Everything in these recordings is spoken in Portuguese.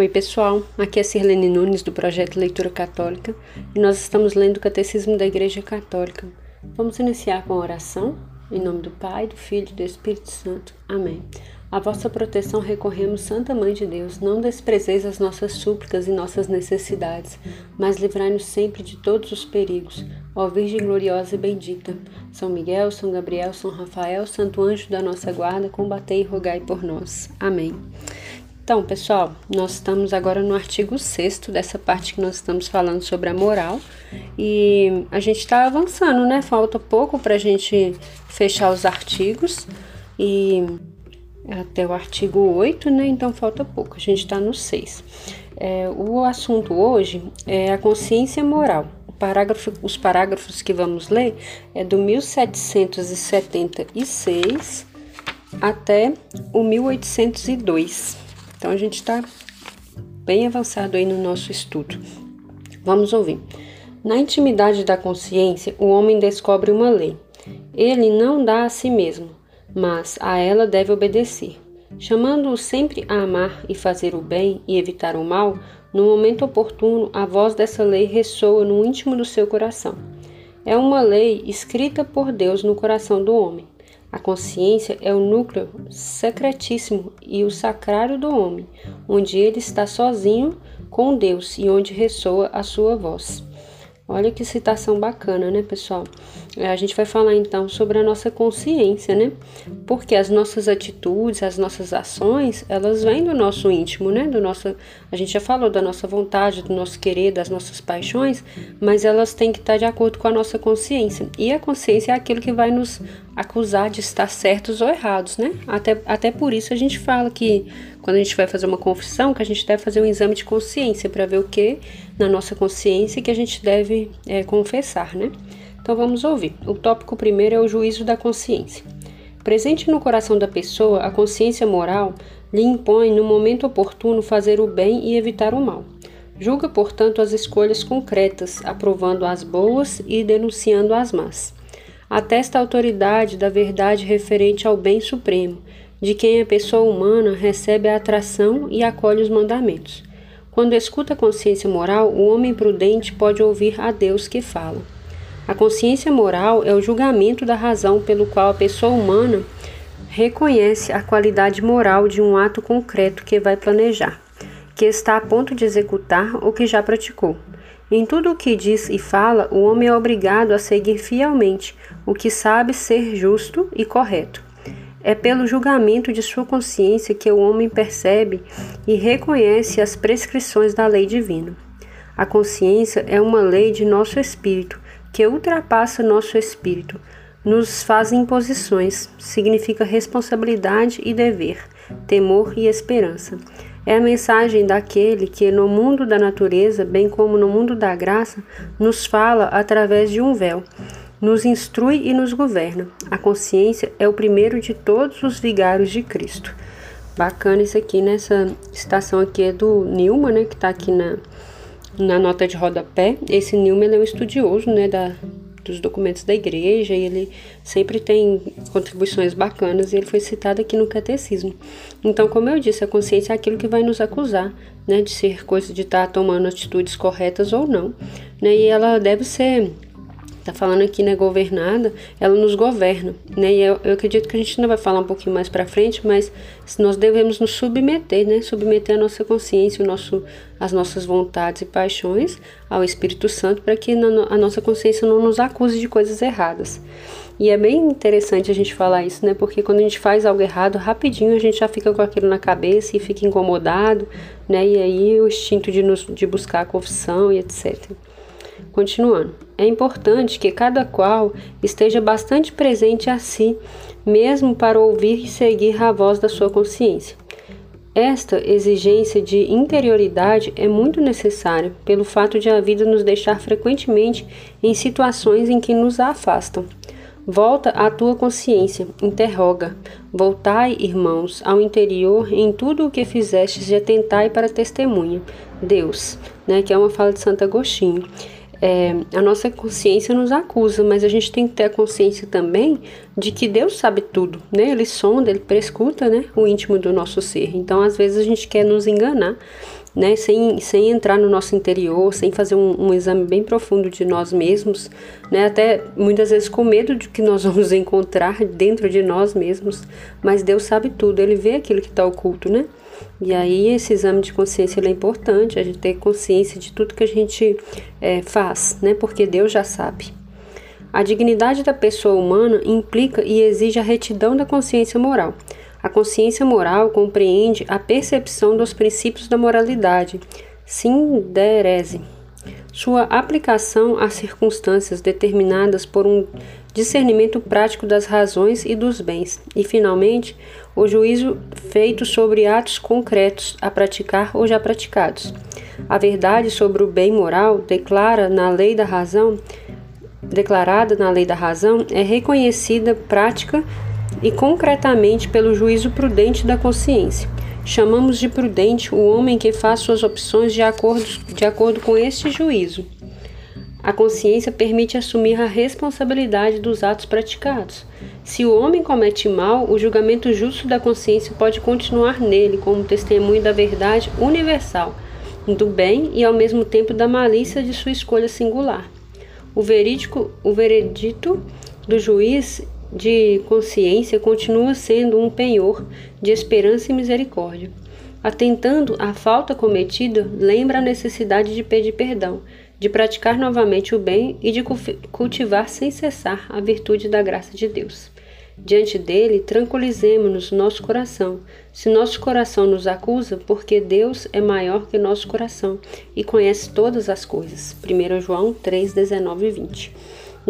Oi, pessoal. Aqui é Sirlene Nunes do projeto Leitura Católica e nós estamos lendo o Catecismo da Igreja Católica. Vamos iniciar com a oração. Em nome do Pai, do Filho e do Espírito Santo. Amém. A vossa proteção recorremos, Santa Mãe de Deus. Não desprezeis as nossas súplicas e nossas necessidades, mas livrai-nos sempre de todos os perigos. Ó Virgem gloriosa e bendita, São Miguel, São Gabriel, São Rafael, Santo Anjo da nossa guarda, combatei e rogai por nós. Amém. Então, pessoal, nós estamos agora no artigo 6 dessa parte que nós estamos falando sobre a moral e a gente está avançando, né? Falta pouco para a gente fechar os artigos e até o artigo 8, né? Então falta pouco, a gente está no 6. É, o assunto hoje é a consciência moral. Parágrafo, os parágrafos que vamos ler é do 1776 até o 1802. Então a gente está bem avançado aí no nosso estudo. Vamos ouvir. Na intimidade da consciência, o homem descobre uma lei. Ele não dá a si mesmo, mas a ela deve obedecer. Chamando-o sempre a amar e fazer o bem e evitar o mal, no momento oportuno a voz dessa lei ressoa no íntimo do seu coração. É uma lei escrita por Deus no coração do homem. A consciência é o núcleo secretíssimo e o sacrário do homem, onde ele está sozinho com Deus e onde ressoa a sua voz. Olha que citação bacana, né, pessoal? É, a gente vai falar então sobre a nossa consciência, né? Porque as nossas atitudes, as nossas ações, elas vêm do nosso íntimo, né? Do nosso, a gente já falou da nossa vontade, do nosso querer, das nossas paixões, mas elas têm que estar de acordo com a nossa consciência. E a consciência é aquilo que vai nos acusar de estar certos ou errados, né? Até, até por isso a gente fala que quando a gente vai fazer uma confissão, que a gente deve fazer um exame de consciência para ver o que na nossa consciência que a gente deve é, confessar, né? Então vamos ouvir. O tópico primeiro é o juízo da consciência. Presente no coração da pessoa, a consciência moral lhe impõe, no momento oportuno, fazer o bem e evitar o mal. Julga, portanto, as escolhas concretas, aprovando as boas e denunciando as más. Atesta a autoridade da verdade referente ao bem supremo, de quem a pessoa humana recebe a atração e acolhe os mandamentos. Quando escuta a consciência moral, o homem prudente pode ouvir a Deus que fala. A consciência moral é o julgamento da razão pelo qual a pessoa humana reconhece a qualidade moral de um ato concreto que vai planejar, que está a ponto de executar ou que já praticou. Em tudo o que diz e fala, o homem é obrigado a seguir fielmente o que sabe ser justo e correto. É pelo julgamento de sua consciência que o homem percebe e reconhece as prescrições da lei divina. A consciência é uma lei de nosso espírito que ultrapassa nosso espírito, nos faz imposições, significa responsabilidade e dever, temor e esperança. É a mensagem daquele que, no mundo da natureza, bem como no mundo da graça, nos fala através de um véu nos instrui e nos governa. A consciência é o primeiro de todos os vigários de Cristo. Bacana isso aqui, nessa né? citação aqui é do Newman, né, que está aqui na, na nota de rodapé. Esse Newman é um estudioso, né, da, dos documentos da igreja e ele sempre tem contribuições bacanas e ele foi citado aqui no catecismo. Então, como eu disse, a consciência é aquilo que vai nos acusar, né, de ser coisa de estar tá tomando atitudes corretas ou não, né, e ela deve ser está falando aqui, né, governada, ela nos governa, né, e eu, eu, acredito que a gente ainda vai falar um pouquinho mais para frente, mas nós devemos nos submeter, né, submeter a nossa consciência, o nosso, as nossas vontades e paixões ao Espírito Santo, para que a nossa consciência não nos acuse de coisas erradas. E é bem interessante a gente falar isso, né, porque quando a gente faz algo errado, rapidinho a gente já fica com aquilo na cabeça e fica incomodado, né, e aí o instinto de, nos, de buscar a confissão e etc. Continuando, é importante que cada qual esteja bastante presente a si, mesmo para ouvir e seguir a voz da sua consciência. Esta exigência de interioridade é muito necessária pelo fato de a vida nos deixar frequentemente em situações em que nos afastam. Volta à tua consciência, interroga. Voltai, irmãos, ao interior em tudo o que fizestes e atentai para testemunha. Deus, né, que é uma fala de Santo Agostinho. É, a nossa consciência nos acusa, mas a gente tem que ter a consciência também de que Deus sabe tudo, né? Ele sonda, ele prescuta, né, o íntimo do nosso ser. Então, às vezes a gente quer nos enganar né, sem, sem entrar no nosso interior, sem fazer um, um, exame bem profundo de nós mesmos, né, até muitas vezes com medo de que nós vamos encontrar dentro de nós mesmos, mas Deus sabe tudo, Ele vê aquilo que está oculto, né? E aí esse exame de consciência é importante, a gente ter consciência de tudo que a gente é, faz, né? Porque Deus já sabe. A dignidade da pessoa humana implica e exige a retidão da consciência moral. A consciência moral compreende a percepção dos princípios da moralidade, sinderese, sua aplicação às circunstâncias determinadas por um discernimento prático das razões e dos bens, e, finalmente, o juízo feito sobre atos concretos a praticar ou já praticados. A verdade sobre o bem moral declara na lei da razão, declarada na lei da razão, é reconhecida prática e concretamente pelo juízo prudente da consciência. Chamamos de prudente o homem que faz suas opções de acordo, de acordo com este juízo. A consciência permite assumir a responsabilidade dos atos praticados. Se o homem comete mal, o julgamento justo da consciência pode continuar nele como testemunho da verdade universal, do bem e ao mesmo tempo da malícia de sua escolha singular. O verídico, o veredito do juiz de consciência continua sendo um penhor de esperança e misericórdia. Atentando à falta cometida, lembra a necessidade de pedir perdão, de praticar novamente o bem e de cultivar sem cessar a virtude da graça de Deus. Diante dele, tranquilizemos-nos nosso coração. Se nosso coração nos acusa, porque Deus é maior que nosso coração e conhece todas as coisas. 1 João 3, 19 e 20.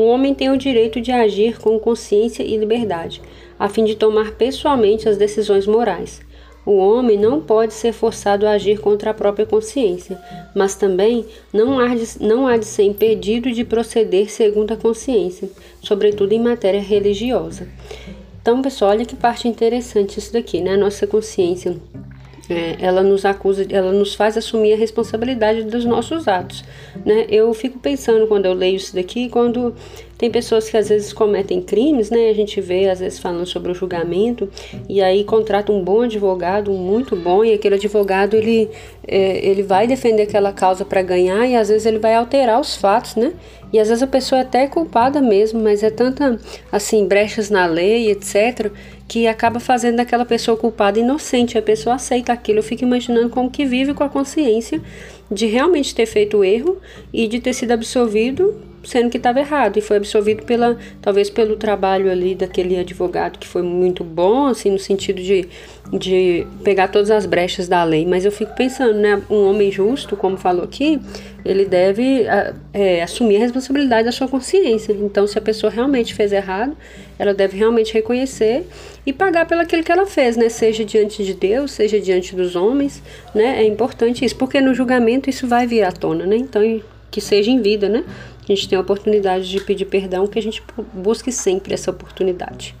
O homem tem o direito de agir com consciência e liberdade, a fim de tomar pessoalmente as decisões morais. O homem não pode ser forçado a agir contra a própria consciência, mas também não há de, ser impedido de proceder segundo a consciência, sobretudo em matéria religiosa. Então, pessoal, olha que parte interessante isso daqui, né? Nossa consciência é, ela nos acusa, ela nos faz assumir a responsabilidade dos nossos atos, né? Eu fico pensando quando eu leio isso daqui, quando tem pessoas que às vezes cometem crimes, né? A gente vê às vezes falando sobre o julgamento e aí contrata um bom advogado, muito bom, e aquele advogado ele, é, ele vai defender aquela causa para ganhar e às vezes ele vai alterar os fatos, né? E às vezes a pessoa é até é culpada mesmo, mas é tanta assim brechas na lei, etc, que acaba fazendo daquela pessoa culpada inocente. A pessoa aceita aquilo. Eu fico imaginando como que vive com a consciência de realmente ter feito o erro e de ter sido absolvido sendo que estava errado e foi absolvido pela talvez pelo trabalho ali daquele advogado que foi muito bom assim no sentido de, de pegar todas as brechas da lei mas eu fico pensando né um homem justo como falou aqui ele deve é, assumir a responsabilidade da sua consciência então se a pessoa realmente fez errado ela deve realmente reconhecer e pagar pelo aquilo que ela fez, né? Seja diante de Deus, seja diante dos homens, né? É importante isso, porque no julgamento isso vai vir à tona, né? Então, que seja em vida, né? A gente tem a oportunidade de pedir perdão, que a gente busque sempre essa oportunidade.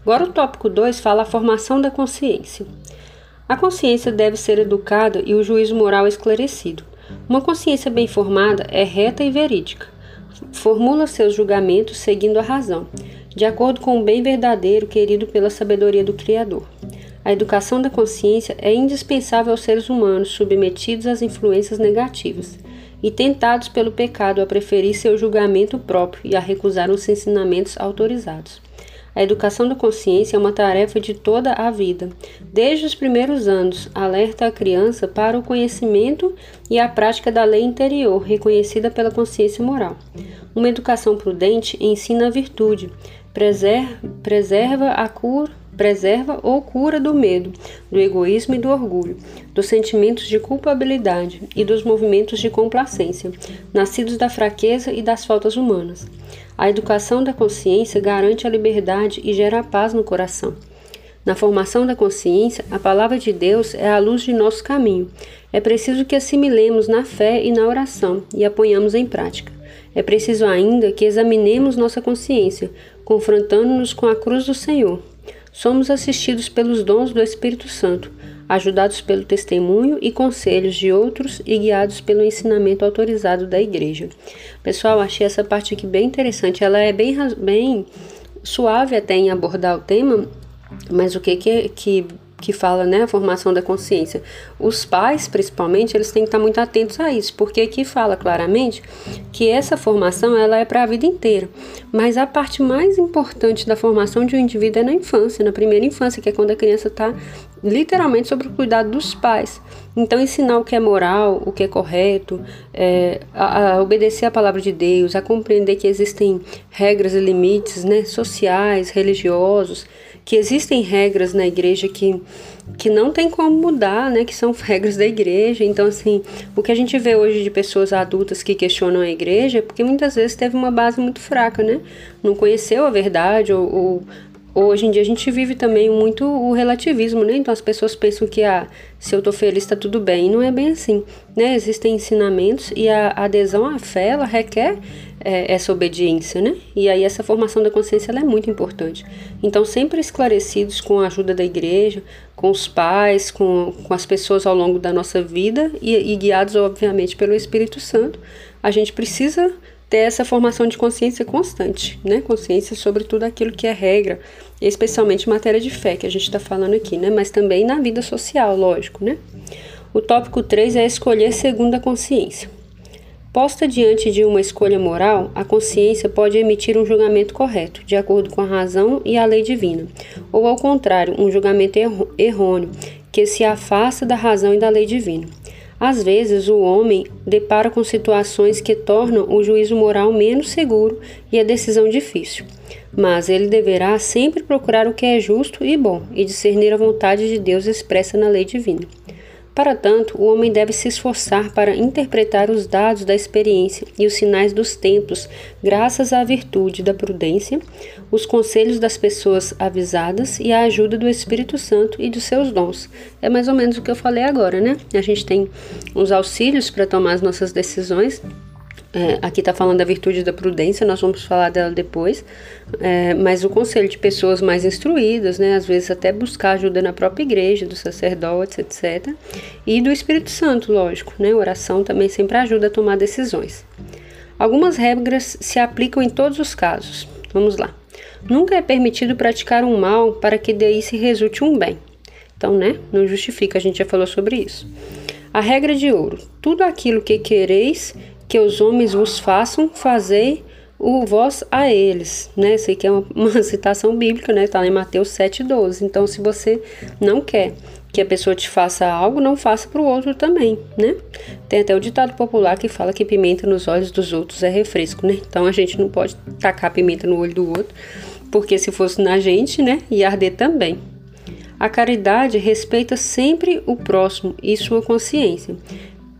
Agora o tópico 2 fala a formação da consciência. A consciência deve ser educada e o juízo moral esclarecido. Uma consciência bem formada é reta e verídica. Formula seus julgamentos seguindo a razão de acordo com o bem verdadeiro querido pela sabedoria do Criador. A educação da consciência é indispensável aos seres humanos submetidos às influências negativas e tentados pelo pecado a preferir seu julgamento próprio e a recusar os ensinamentos autorizados. A educação da consciência é uma tarefa de toda a vida. Desde os primeiros anos, alerta a criança para o conhecimento e a prática da lei interior, reconhecida pela consciência moral. Uma educação prudente ensina a virtude, preserva, a cura preserva ou cura do medo, do egoísmo e do orgulho, dos sentimentos de culpabilidade e dos movimentos de complacência, nascidos da fraqueza e das faltas humanas. A educação da consciência garante a liberdade e gera paz no coração. Na formação da consciência, a palavra de Deus é a luz de nosso caminho. É preciso que assimilemos na fé e na oração e a ponhamos em prática. É preciso ainda que examinemos nossa consciência, confrontando-nos com a cruz do Senhor. Somos assistidos pelos dons do Espírito Santo, ajudados pelo testemunho e conselhos de outros e guiados pelo ensinamento autorizado da igreja. Pessoal, achei essa parte aqui bem interessante. Ela é bem, bem suave até em abordar o tema, mas o que, que, que que fala, né, a formação da consciência. Os pais, principalmente, eles têm que estar muito atentos a isso, porque aqui fala claramente que essa formação ela é para a vida inteira. Mas a parte mais importante da formação de um indivíduo é na infância, na primeira infância, que é quando a criança está literalmente sob o cuidado dos pais. Então, ensinar o que é moral, o que é correto, é, a, a, obedecer a palavra de Deus, a compreender que existem regras e limites né, sociais, religiosos, que existem regras na igreja que, que não tem como mudar, né, que são regras da igreja. Então, assim, o que a gente vê hoje de pessoas adultas que questionam a igreja é porque muitas vezes teve uma base muito fraca, né? Não conheceu a verdade ou, ou hoje em dia a gente vive também muito o relativismo, né? Então as pessoas pensam que ah, se eu tô feliz tá tudo bem. E não é bem assim, né? Existem ensinamentos e a adesão à fé, ela requer é, essa obediência, né? E aí essa formação da consciência é muito importante. Então sempre esclarecidos com a ajuda da igreja, com os pais, com, com as pessoas ao longo da nossa vida e, e guiados obviamente pelo Espírito Santo, a gente precisa ter essa formação de consciência constante, né? Consciência sobre tudo aquilo que é regra, especialmente em matéria de fé, que a gente está falando aqui, né? Mas também na vida social, lógico, né? O tópico 3 é escolher segundo a consciência. Posta diante de uma escolha moral, a consciência pode emitir um julgamento correto, de acordo com a razão e a lei divina, ou ao contrário, um julgamento errôneo, que se afasta da razão e da lei divina. Às vezes, o homem depara com situações que tornam o juízo moral menos seguro e a decisão difícil, mas ele deverá sempre procurar o que é justo e bom e discernir a vontade de Deus expressa na lei divina. Para tanto, o homem deve se esforçar para interpretar os dados da experiência e os sinais dos tempos, graças à virtude da prudência, os conselhos das pessoas avisadas e a ajuda do Espírito Santo e dos seus dons. É mais ou menos o que eu falei agora, né? A gente tem uns auxílios para tomar as nossas decisões é, aqui está falando da virtude da prudência, nós vamos falar dela depois, é, mas o conselho de pessoas mais instruídas, né, às vezes até buscar ajuda na própria igreja, dos sacerdotes, etc. E do Espírito Santo, lógico, né, oração também sempre ajuda a tomar decisões. Algumas regras se aplicam em todos os casos. Vamos lá. Nunca é permitido praticar um mal para que daí se resulte um bem. Então, né, não justifica, a gente já falou sobre isso. A regra de ouro: tudo aquilo que quereis que os homens vos façam, fazei o vós a eles, né? Isso aqui é uma, uma citação bíblica, né? Tá lá em Mateus 7,12. Então, se você não quer que a pessoa te faça algo, não faça para o outro também, né? Tem até o ditado popular que fala que pimenta nos olhos dos outros é refresco, né? Então a gente não pode tacar pimenta no olho do outro, porque se fosse na gente, né, ia arder também. A caridade respeita sempre o próximo e sua consciência.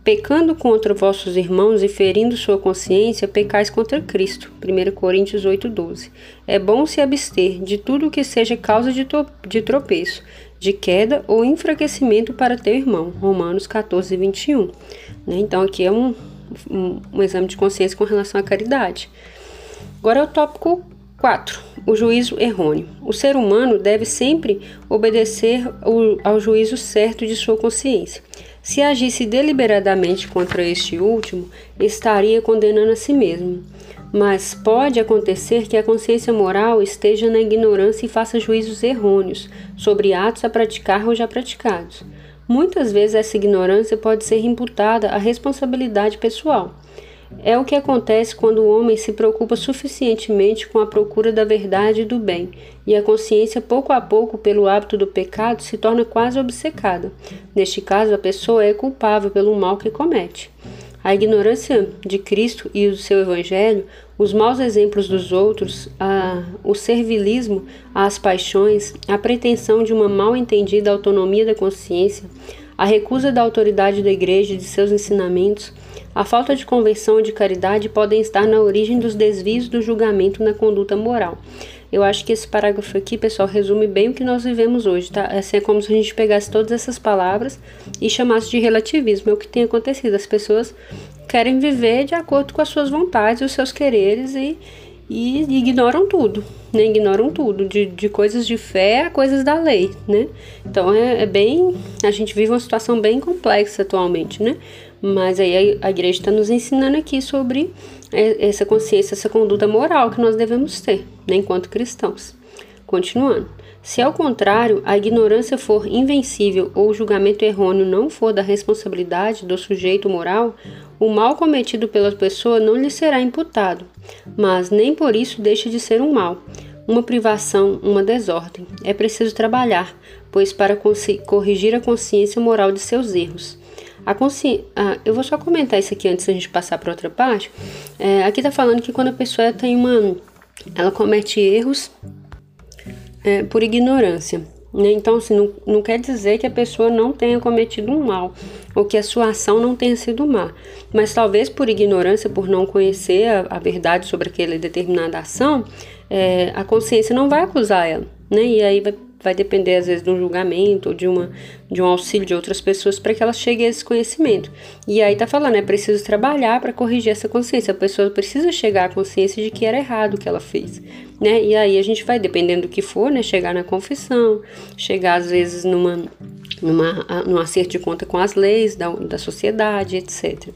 Pecando contra vossos irmãos e ferindo sua consciência, pecais contra Cristo. 1 Coríntios 8,12. É bom se abster de tudo que seja causa de, de tropeço, de queda ou enfraquecimento para teu irmão. Romanos 14, 21. Né? Então, aqui é um, um, um exame de consciência com relação à caridade. Agora é o tópico 4. O juízo errôneo. O ser humano deve sempre obedecer ao juízo certo de sua consciência. Se agisse deliberadamente contra este último, estaria condenando a si mesmo. Mas pode acontecer que a consciência moral esteja na ignorância e faça juízos errôneos sobre atos a praticar ou já praticados. Muitas vezes essa ignorância pode ser imputada à responsabilidade pessoal. É o que acontece quando o homem se preocupa suficientemente com a procura da verdade e do bem, e a consciência, pouco a pouco, pelo hábito do pecado, se torna quase obcecada. Neste caso, a pessoa é culpável pelo mal que comete. A ignorância de Cristo e do seu Evangelho, os maus exemplos dos outros, a, o servilismo às paixões, a pretensão de uma mal entendida autonomia da consciência, a recusa da autoridade da Igreja e de seus ensinamentos, a falta de conversão e de caridade podem estar na origem dos desvios do julgamento na conduta moral. Eu acho que esse parágrafo aqui, pessoal, resume bem o que nós vivemos hoje, tá? Assim, é como se a gente pegasse todas essas palavras e chamasse de relativismo. É o que tem acontecido. As pessoas querem viver de acordo com as suas vontades, os seus quereres e, e ignoram tudo, né? Ignoram tudo, de, de coisas de fé a coisas da lei, né? Então é, é bem. A gente vive uma situação bem complexa atualmente, né? Mas aí a, igreja está nos ensinando aqui sobre essa consciência, essa conduta moral que nós devemos ter, né, enquanto cristãos. Continuando. Se ao contrário a ignorância for invencível ou o julgamento errôneo não for da responsabilidade do sujeito moral, o mal cometido pela pessoa não lhe será imputado, mas nem por isso deixa de ser um mal, uma privação, uma desordem. É preciso trabalhar, pois para corrigir a consciência moral de seus erros. A consci... Ah, eu vou só comentar isso aqui antes da gente passar para outra parte. É, aqui está falando que quando a pessoa tem uma. Ela comete erros é, por ignorância. Né? Então, assim, não, não quer dizer que a pessoa não tenha cometido um mal ou que a sua ação não tenha sido má, mas talvez por ignorância, por não conhecer a, a verdade sobre aquela determinada ação, é, a consciência não vai acusar ela, né? E aí vai vai depender às vezes de um julgamento ou de, uma, de um auxílio de outras pessoas para que ela chegue a esse conhecimento. E aí tá falando, é preciso trabalhar para corrigir essa consciência. A pessoa precisa chegar à consciência de que era errado o que ela fez, né? E aí a gente vai, dependendo do que for, né, chegar na confissão, chegar às vezes numa, numa, num acerto de conta com as leis da, da sociedade, etc.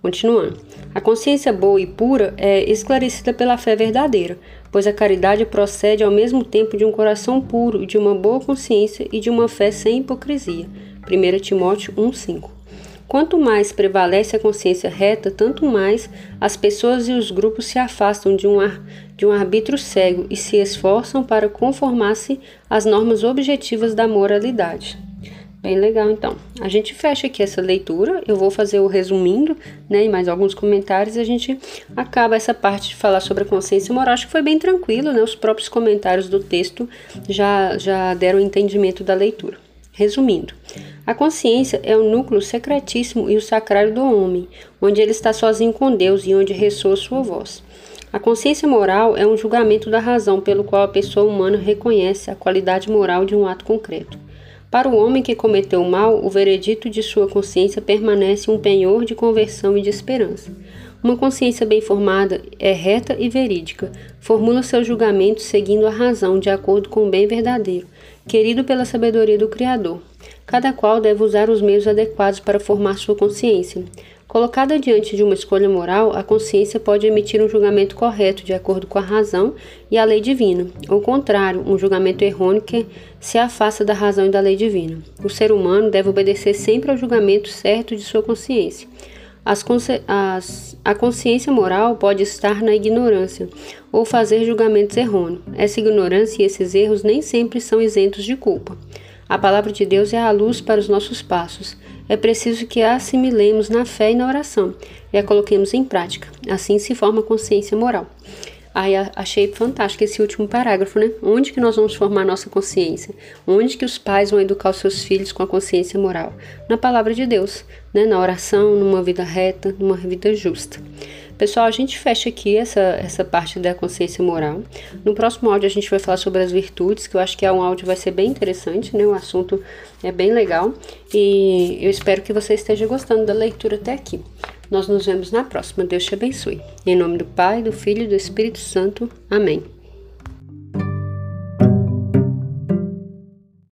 Continuando. A consciência boa e pura é esclarecida pela fé verdadeira, pois a caridade procede ao mesmo tempo de um coração puro, de uma boa consciência e de uma fé sem hipocrisia. 1 Timóteo 1,5 Quanto mais prevalece a consciência reta, tanto mais as pessoas e os grupos se afastam de um, ar, de um arbítrio cego e se esforçam para conformar-se às normas objetivas da moralidade. Bem legal, então. A gente fecha aqui essa leitura. Eu vou fazer o resumindo, né? E mais alguns comentários. A gente acaba essa parte de falar sobre a consciência moral. Acho que foi bem tranquilo, né? Os próprios comentários do texto já, já deram o entendimento da leitura. Resumindo, a consciência é o núcleo secretíssimo e o sacrário do homem, onde ele está sozinho com Deus e onde ressoa sua voz. A consciência moral é um julgamento da razão pelo qual a pessoa humana reconhece a qualidade moral de um ato concreto. Para o homem que cometeu o mal, o veredito de sua consciência permanece um penhor de conversão e de esperança. Uma consciência bem formada é reta e verídica, formula seus julgamentos seguindo a razão de acordo com o bem verdadeiro, querido pela sabedoria do Criador. Cada qual deve usar os meios adequados para formar sua consciência. Colocada diante de uma escolha moral, a consciência pode emitir um julgamento correto de acordo com a razão e a lei divina, ou contrário, um julgamento errôneo que se afasta da razão e da lei divina. O ser humano deve obedecer sempre ao julgamento certo de sua consciência. As, as, a consciência moral pode estar na ignorância ou fazer julgamentos errôneos. Essa ignorância e esses erros nem sempre são isentos de culpa. A palavra de Deus é a luz para os nossos passos é preciso que a assimilemos na fé e na oração e a coloquemos em prática. Assim se forma a consciência moral. Aí achei fantástico esse último parágrafo, né? Onde que nós vamos formar nossa consciência? Onde que os pais vão educar os seus filhos com a consciência moral? Na palavra de Deus, né? Na oração, numa vida reta, numa vida justa. Pessoal, a gente fecha aqui essa, essa parte da consciência moral. No próximo áudio a gente vai falar sobre as virtudes, que eu acho que é um áudio vai ser bem interessante, né? O assunto é bem legal e eu espero que você esteja gostando da leitura até aqui. Nós nos vemos na próxima. Deus te abençoe. Em nome do Pai, do Filho e do Espírito Santo. Amém.